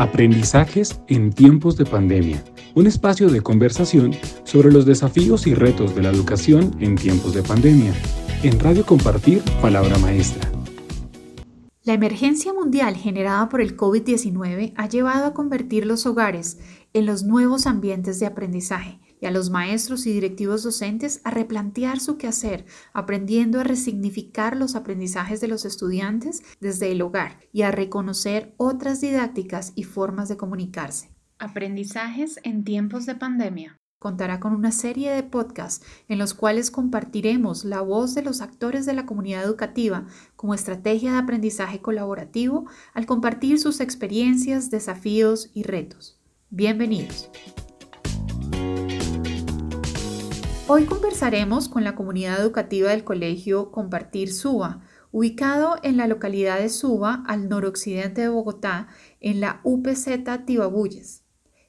Aprendizajes en tiempos de pandemia, un espacio de conversación sobre los desafíos y retos de la educación en tiempos de pandemia. En Radio Compartir, Palabra Maestra. La emergencia mundial generada por el COVID-19 ha llevado a convertir los hogares en los nuevos ambientes de aprendizaje y a los maestros y directivos docentes a replantear su quehacer, aprendiendo a resignificar los aprendizajes de los estudiantes desde el hogar y a reconocer otras didácticas y formas de comunicarse. Aprendizajes en tiempos de pandemia. Contará con una serie de podcasts en los cuales compartiremos la voz de los actores de la comunidad educativa como estrategia de aprendizaje colaborativo al compartir sus experiencias, desafíos y retos. Bienvenidos. Hoy conversaremos con la comunidad educativa del Colegio Compartir Suba, ubicado en la localidad de Suba, al noroccidente de Bogotá, en la UPZ Tibabuyes.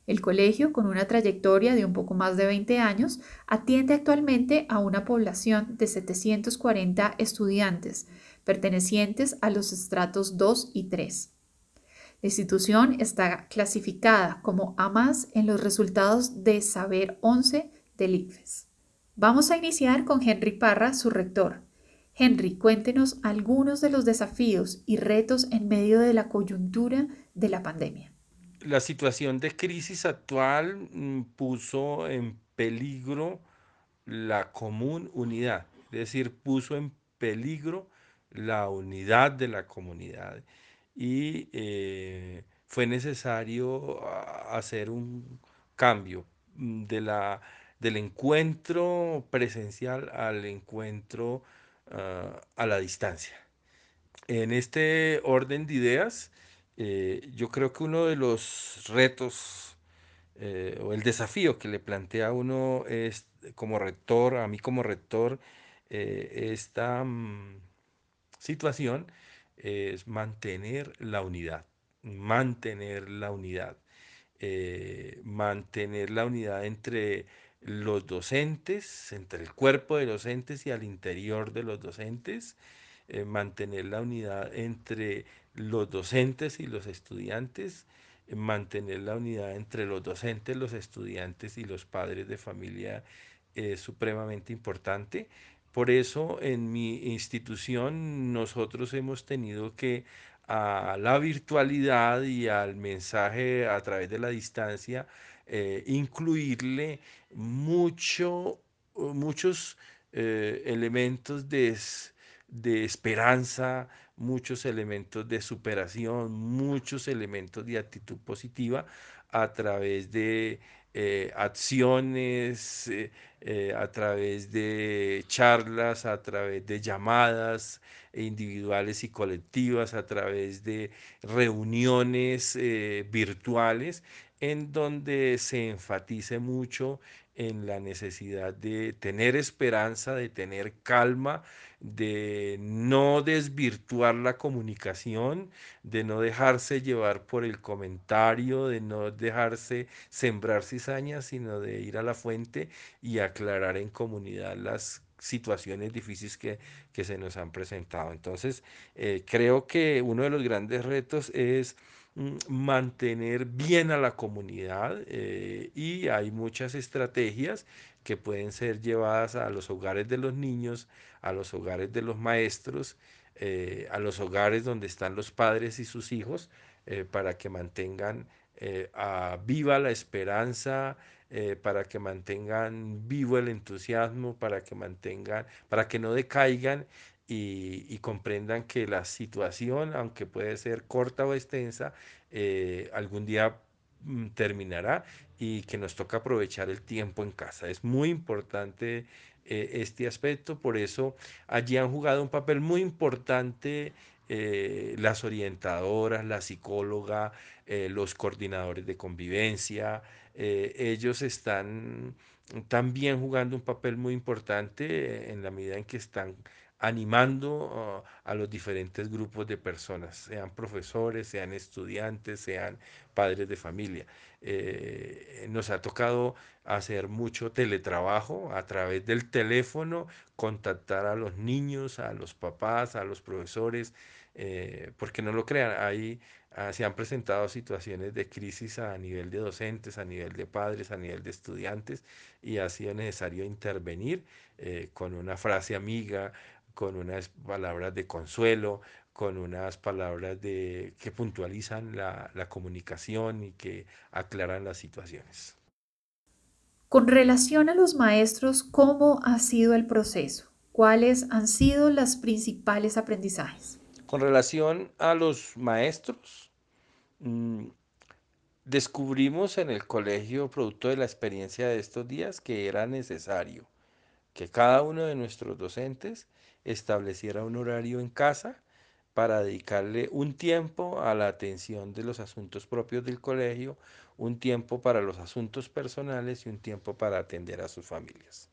El colegio, con una trayectoria de un poco más de 20 años, atiende actualmente a una población de 740 estudiantes, pertenecientes a los estratos 2 y 3. La institución está clasificada como A en los resultados de Saber 11 del ICFES. Vamos a iniciar con Henry Parra, su rector. Henry, cuéntenos algunos de los desafíos y retos en medio de la coyuntura de la pandemia. La situación de crisis actual mm, puso en peligro la común unidad, es decir, puso en peligro la unidad de la comunidad y eh, fue necesario ah, hacer un cambio mm, de la del encuentro presencial al encuentro ah, a la distancia. En este orden de ideas, eh, yo creo que uno de los retos eh, o el desafío que le plantea a uno es como rector, a mí como rector, eh, esta mm, situación es mantener la unidad, mantener la unidad, mantener la unidad entre los docentes, entre el cuerpo de docentes y al interior de los docentes, eh, mantener la unidad entre los docentes y los estudiantes, eh, mantener la unidad entre los docentes, los estudiantes y los padres de familia es supremamente importante. Por eso en mi institución nosotros hemos tenido que a la virtualidad y al mensaje a través de la distancia eh, incluirle mucho, muchos eh, elementos de, de esperanza, muchos elementos de superación, muchos elementos de actitud positiva a través de eh, acciones, a través de charlas, a través de llamadas individuales y colectivas, a través de reuniones virtuales en donde se enfatice mucho en la necesidad de tener esperanza, de tener calma, de no desvirtuar la comunicación, de no dejarse llevar por el comentario, de no dejarse sembrar cizañas, sino de ir a la fuente y aclarar en comunidad las situaciones difíciles que, se nos han presentado. Entonces, eh, creo que uno de los grandes retos es mantener bien a la comunidad eh, y hay muchas estrategias que pueden ser llevadas a los hogares de los niños, a los hogares de los maestros, eh, a los hogares donde están los padres y sus hijos, eh, para que mantengan viva la esperanza, para que mantengan vivo el entusiasmo, para que mantengan, para que no decaigan y, comprendan que la situación, aunque puede ser corta o extensa, eh, algún día mm, terminará y que nos toca aprovechar el tiempo en casa. Es muy importante eh, este aspecto, por eso allí han jugado un papel muy importante eh, las orientadoras, la psicóloga, los coordinadores de convivencia, ellos están también jugando un papel muy importante en la medida en que están animando ah, a los diferentes grupos de personas, sean profesores, sean estudiantes, sean padres de familia. Eh, nos ha tocado hacer mucho teletrabajo a través del teléfono, contactar a los niños, a los papás, a los profesores, eh, porque no lo crean, ahí ah, se han presentado situaciones de crisis a nivel de docentes, a nivel de padres, a nivel de estudiantes, y ha sido necesario intervenir eh, con una frase amiga, con unas palabras de consuelo, con unas palabras de, que puntualizan la, la comunicación y que aclaran las situaciones. Con relación a los maestros, ¿cómo ha sido el proceso? ¿Cuáles han sido los principales aprendizajes? Con relación a los maestros, mm, descubrimos en el colegio, producto de la experiencia de estos días, que era necesario que cada uno de nuestros docentes estableciera un horario en casa para dedicarle un tiempo a la atención de los asuntos propios del colegio, un tiempo para los asuntos personales y un tiempo para atender a sus familias.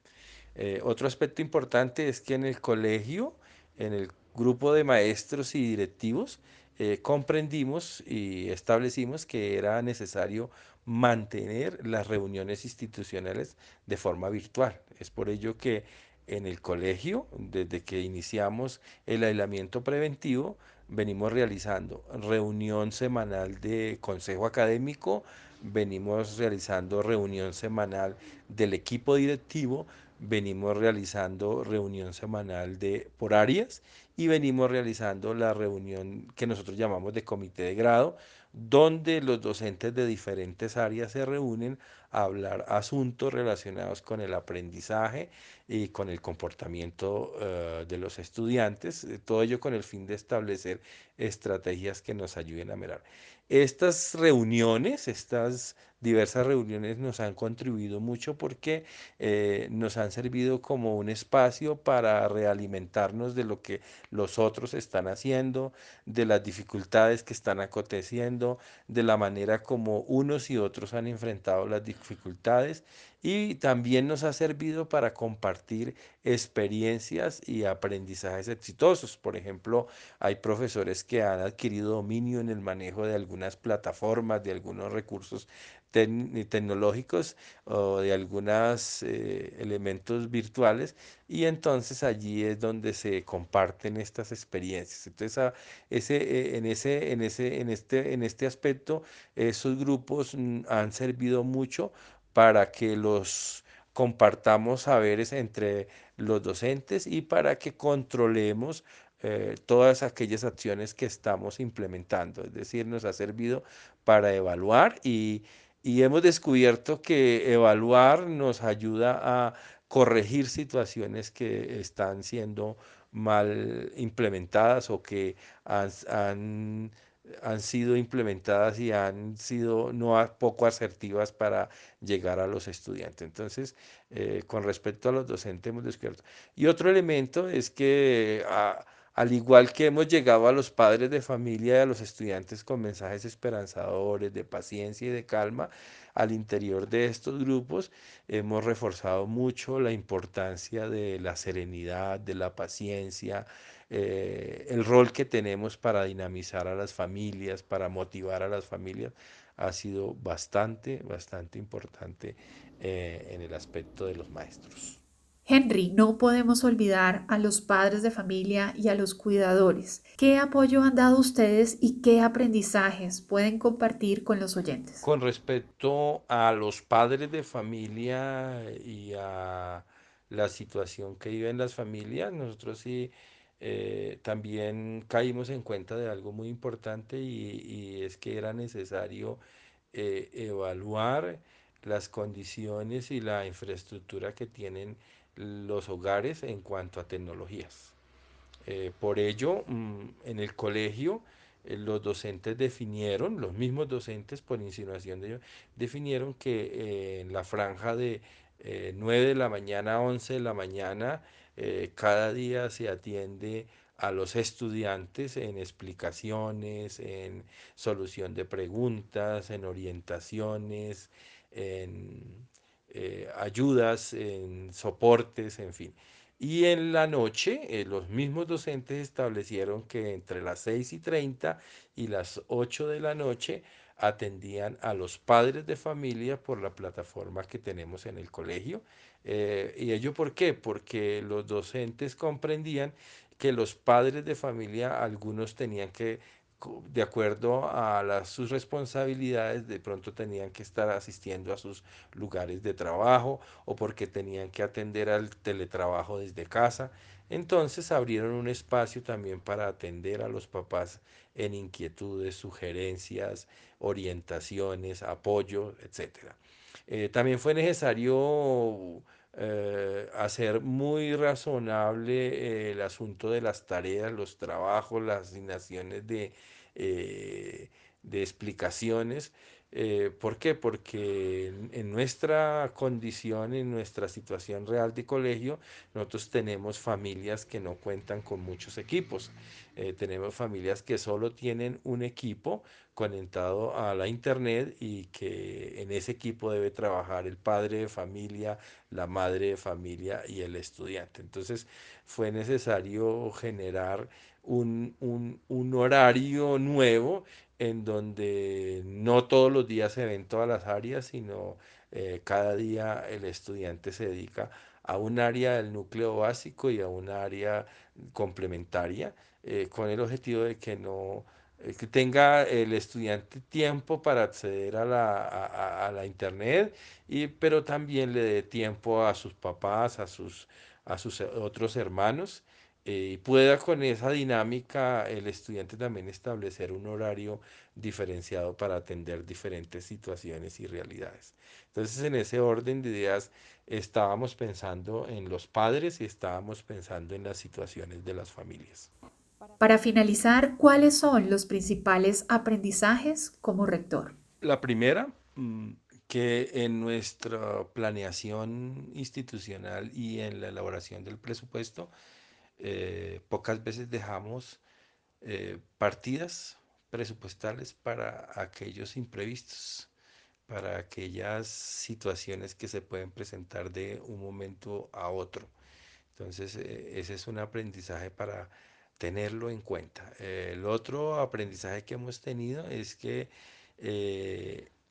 Eh, otro aspecto importante es que en el colegio, en el grupo de maestros y directivos eh, comprendimos y establecimos que era necesario mantener las reuniones institucionales de forma virtual. Es por ello que en el colegio, desde que iniciamos el aislamiento preventivo, venimos realizando reunión semanal de consejo académico, venimos realizando reunión semanal del equipo directivo, venimos realizando reunión semanal de por áreas y venimos realizando la reunión que nosotros llamamos de comité de grado, donde los docentes de diferentes áreas se reúnen a hablar asuntos relacionados con el aprendizaje y con el comportamiento uh, de los estudiantes, todo ello con el fin de establecer estrategias que nos ayuden a mejorar. Estas reuniones, estas diversas reuniones nos han contribuido mucho porque eh, nos han servido como un espacio para realimentarnos de lo que los otros están haciendo, de las dificultades que están aconteciendo, de la manera como unos y otros han enfrentado las dificultades dificultades y también nos ha servido para compartir experiencias y aprendizajes exitosos. Por ejemplo, hay profesores que han adquirido dominio en el manejo de algunas plataformas, de algunos recursos tecnológicos o de algunos eh, elementos virtuales y entonces allí es donde se comparten estas experiencias. Entonces, a, ese, eh, en, ese, en, ese, en, este, en este aspecto, esos grupos mm, han servido mucho para que los compartamos saberes entre los docentes y para que controlemos eh, todas aquellas acciones que estamos implementando. Es decir, nos ha servido para evaluar y, y hemos descubierto que evaluar nos ayuda a corregir situaciones que están siendo mal implementadas o que han, han han sido implementadas y han sido no poco asertivas para llegar a los estudiantes. Entonces, eh, con respecto a los docentes hemos descubierto. Y otro elemento es que al igual que hemos llegado a los padres de familia y a los estudiantes con mensajes esperanzadores, de paciencia y de calma, al interior de estos grupos hemos reforzado mucho la importancia de la serenidad, de la paciencia, eh, el rol que tenemos para dinamizar a las familias, para motivar a las familias, ha sido bastante, bastante importante eh, en el aspecto de los maestros. Henry, no podemos olvidar a los padres de familia y a los cuidadores. ¿Qué apoyo han dado ustedes y qué aprendizajes pueden compartir con los oyentes? Con respecto a los padres de familia y a la situación que viven las familias, nosotros sí eh, también caímos en cuenta de algo muy importante y, es que era necesario eh, evaluar las condiciones y la infraestructura que tienen los hogares en cuanto a tecnologías. Eh, por ello, mm, en el colegio, los docentes definieron, los mismos docentes por insinuación de ellos, definieron que en la franja de 9 de la mañana a 11 de la mañana eh, cada día se atiende a los estudiantes en explicaciones, en solución de preguntas, en orientaciones, en eh, ayudas, en soportes, en fin. Y en la noche, eh, los mismos docentes establecieron que entre las 6 y 30 y las 8 de la noche atendían a los padres de familia por la plataforma que tenemos en el colegio. Eh, ¿Y ello por qué? Porque los docentes comprendían que los padres de familia, algunos tenían que de acuerdo a sus responsabilidades, de pronto tenían que estar asistiendo a sus lugares de trabajo o porque tenían que atender al teletrabajo desde casa. Entonces abrieron un espacio también para atender a los papás en inquietudes, sugerencias, orientaciones, apoyo, etc. Eh, también fue necesario eh, hacer muy razonable eh, el asunto de las tareas, los trabajos, las asignaciones de, eh, de explicaciones. ¿Por qué? Porque en, nuestra condición, en nuestra situación real de colegio, nosotros tenemos familias que no cuentan con muchos equipos. tenemos familias que solo tienen un equipo conectado a la internet y que en ese equipo debe trabajar el padre de familia, la madre de familia y el estudiante. Entonces fue necesario generar un, un, horario nuevo en donde no todos los días se ven todas las áreas, sino eh, cada día el estudiante se dedica a un área del núcleo básico y a un área complementaria, eh, con el objetivo de que no eh, que tenga el estudiante tiempo para acceder a la, a, la internet, y, pero también le dé tiempo a sus papás, a sus, a sus otros hermanos, eh, y pueda con esa dinámica el estudiante también establecer un horario diferenciado para atender diferentes situaciones y realidades. Entonces, en ese orden de ideas, estábamos pensando en los padres y estábamos pensando en las situaciones de las familias. Para finalizar, ¿cuáles son los principales aprendizajes como rector? La primera, mm, que en nuestra planeación institucional y en la elaboración del presupuesto, eh, pocas veces dejamos eh, partidas presupuestales para aquellos imprevistos, para aquellas situaciones que se pueden presentar de un momento a otro. Entonces, eh, ese es un aprendizaje para tenerlo en cuenta. el otro aprendizaje que hemos tenido es que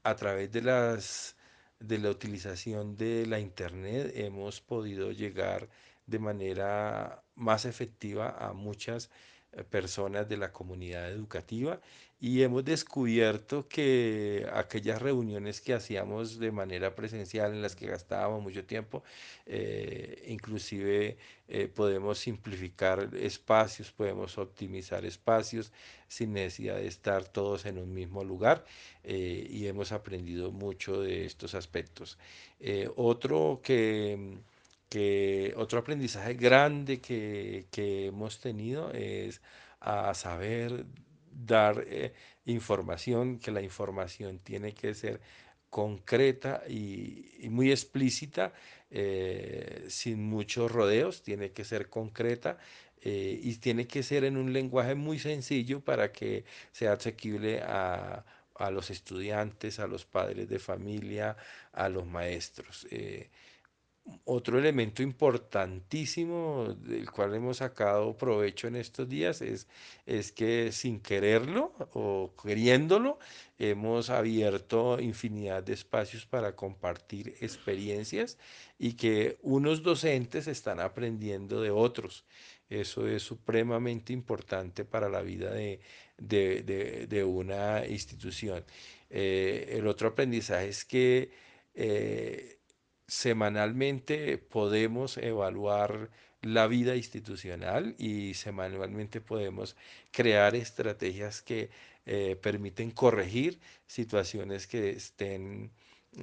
a través de, las, de la utilización de la Internet hemos podido llegar de manera más efectiva a muchas eh, personas de la comunidad educativa y hemos descubierto que aquellas reuniones que hacíamos de manera presencial en las que gastábamos mucho tiempo, eh, inclusive eh, podemos simplificar espacios, podemos optimizar espacios sin necesidad de estar todos en un mismo lugar y hemos aprendido mucho de estos aspectos. otro que que otro aprendizaje grande que, hemos tenido es a saber dar eh, información, que la información tiene que ser concreta y, muy explícita, eh, sin muchos rodeos, tiene que ser concreta eh, y tiene que ser en un lenguaje muy sencillo para que sea asequible a, los estudiantes, a los padres de familia, a los maestros otro elemento importantísimo del cual hemos sacado provecho en estos días es, es que sin quererlo o queriéndolo hemos abierto infinidad de espacios para compartir experiencias y que unos docentes están aprendiendo de otros. Eso es supremamente importante para la vida de, una institución. Eh, el otro aprendizaje es que eh, semanalmente podemos evaluar la vida institucional y semanalmente podemos crear estrategias que eh, permiten corregir situaciones que estén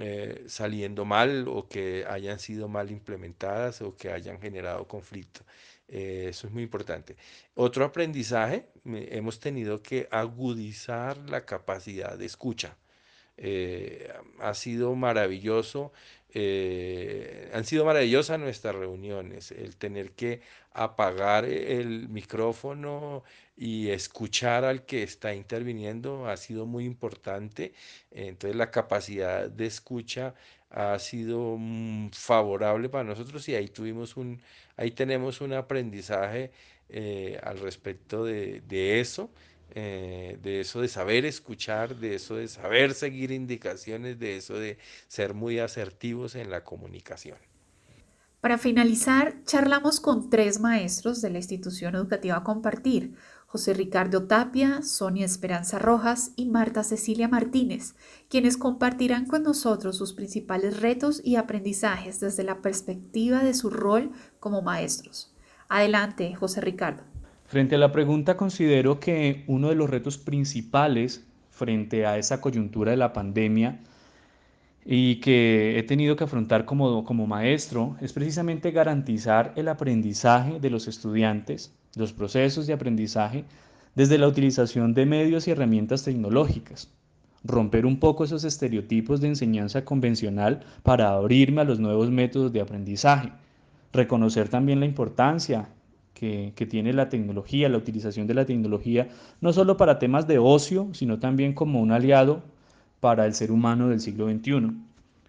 eh, saliendo mal o que hayan sido mal implementadas o que hayan generado conflicto. Eh, eso es muy importante. Otro aprendizaje, hemos tenido que agudizar la capacidad de escucha. ha sido maravilloso eh, han sido maravillosas nuestras reuniones, el tener que apagar el micrófono y escuchar al que está interviniendo ha sido muy importante. Entonces la capacidad de escucha ha sido mm, favorable para nosotros y ahí tuvimos un, ahí tenemos un aprendizaje eh, al respecto de eso. Eh, de eso de saber escuchar, de eso de saber seguir indicaciones, de eso de ser muy asertivos en la comunicación. Para finalizar, charlamos con tres maestros de la institución educativa Compartir, José Ricardo Tapia, Sonia Esperanza Rojas y Marta Cecilia Martínez, quienes compartirán con nosotros sus principales retos y aprendizajes desde la perspectiva de su rol como maestros. Adelante, José Ricardo. Frente a la pregunta, considero que uno de los retos principales frente a esa coyuntura de la pandemia y que he tenido que afrontar como, como maestro es precisamente garantizar el aprendizaje de los estudiantes los procesos de aprendizaje desde la utilización de medios y herramientas tecnológicas, romper un poco esos estereotipos de enseñanza convencional para abrirme a los nuevos métodos de aprendizaje, reconocer también la importancia que, tiene la tecnología, la utilización de la tecnología, no solo para temas de ocio, sino también como un aliado para el ser humano del siglo XXI.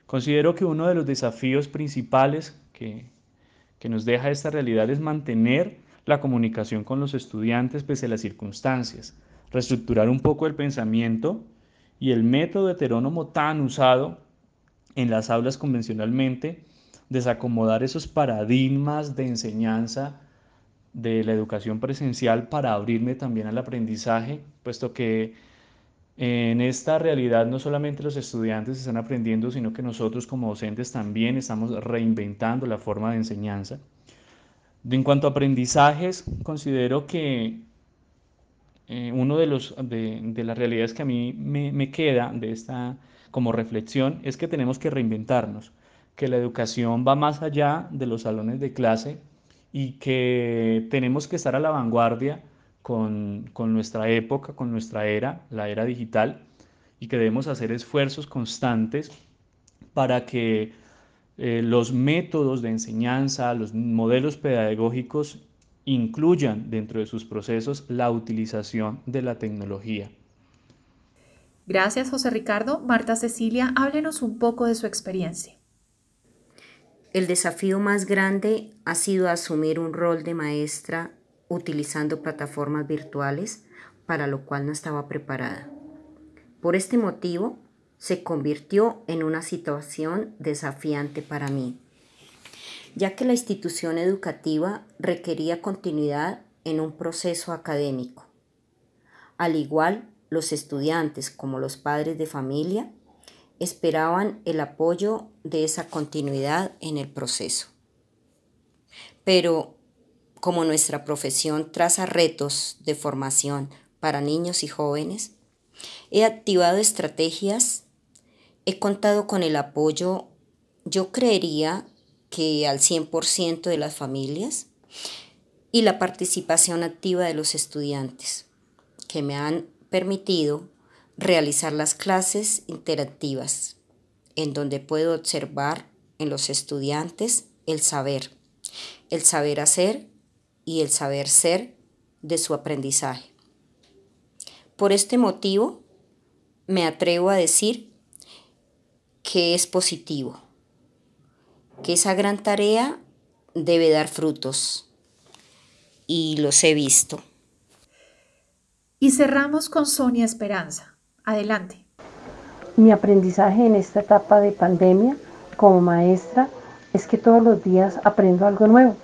Considero que uno de los desafíos principales que, que nos deja esta realidad es mantener la comunicación con los estudiantes pese a las circunstancias, reestructurar un poco el pensamiento y el método heterónomo tan usado en las aulas convencionalmente, desacomodar esos paradigmas de enseñanza de la educación presencial para abrirme también al aprendizaje, puesto que en esta realidad no solamente los estudiantes están aprendiendo, sino que nosotros como docentes también estamos reinventando la forma de enseñanza. En cuanto a aprendizajes, considero que eh, uno de, los, de, las realidades que a mí me, me, queda de esta como reflexión es que tenemos que reinventarnos, que la educación va más allá de los salones de clase y que tenemos que estar a la vanguardia con, con nuestra época, con nuestra era, la era digital, y que debemos hacer esfuerzos constantes para que eh, los métodos de enseñanza, los modelos pedagógicos incluyan dentro de sus procesos la utilización de la tecnología. Gracias, José Ricardo. Marta Cecilia, háblenos un poco de su experiencia. El desafío más grande ha sido asumir un rol de maestra utilizando plataformas virtuales, para lo cual no estaba preparada. Por este motivo, se convirtió en una situación desafiante para mí, ya que la institución educativa requería continuidad en un proceso académico. Al igual, los estudiantes como los padres de familia esperaban el apoyo de esa continuidad en el proceso. Pero como nuestra profesión traza retos de formación para niños y jóvenes, he activado estrategias He contado con el apoyo, yo creería que al 100% de las familias y la participación activa de los estudiantes, que me han permitido realizar las clases interactivas, en donde puedo observar en los estudiantes el saber, el saber hacer y el saber ser de su aprendizaje. Por este motivo, me atrevo a decir que es positivo, que esa gran tarea debe dar frutos y los he visto. Y cerramos con Sonia Esperanza. Adelante. Mi aprendizaje en esta etapa de pandemia como maestra es que todos los días aprendo algo nuevo.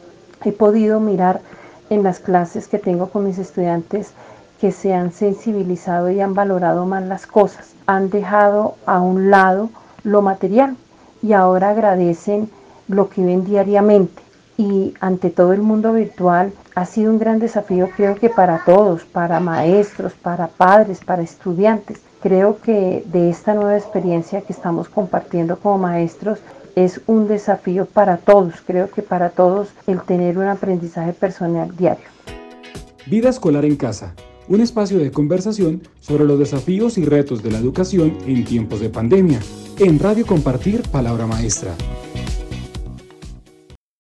He podido mirar en las clases que tengo con mis estudiantes que se han sensibilizado y han valorado más las cosas. Han dejado a un lado lo material y ahora agradecen lo que ven diariamente. Y ante todo el mundo virtual ha sido un gran desafío creo que para todos, para maestros, para padres, para estudiantes. Creo que de esta nueva experiencia que estamos compartiendo como maestros es un desafío para todos, creo que para todos el tener un aprendizaje personal diario. Vida escolar en casa, un espacio de conversación sobre los desafíos y retos de la educación en tiempos de pandemia en Radio Compartir Palabra Maestra.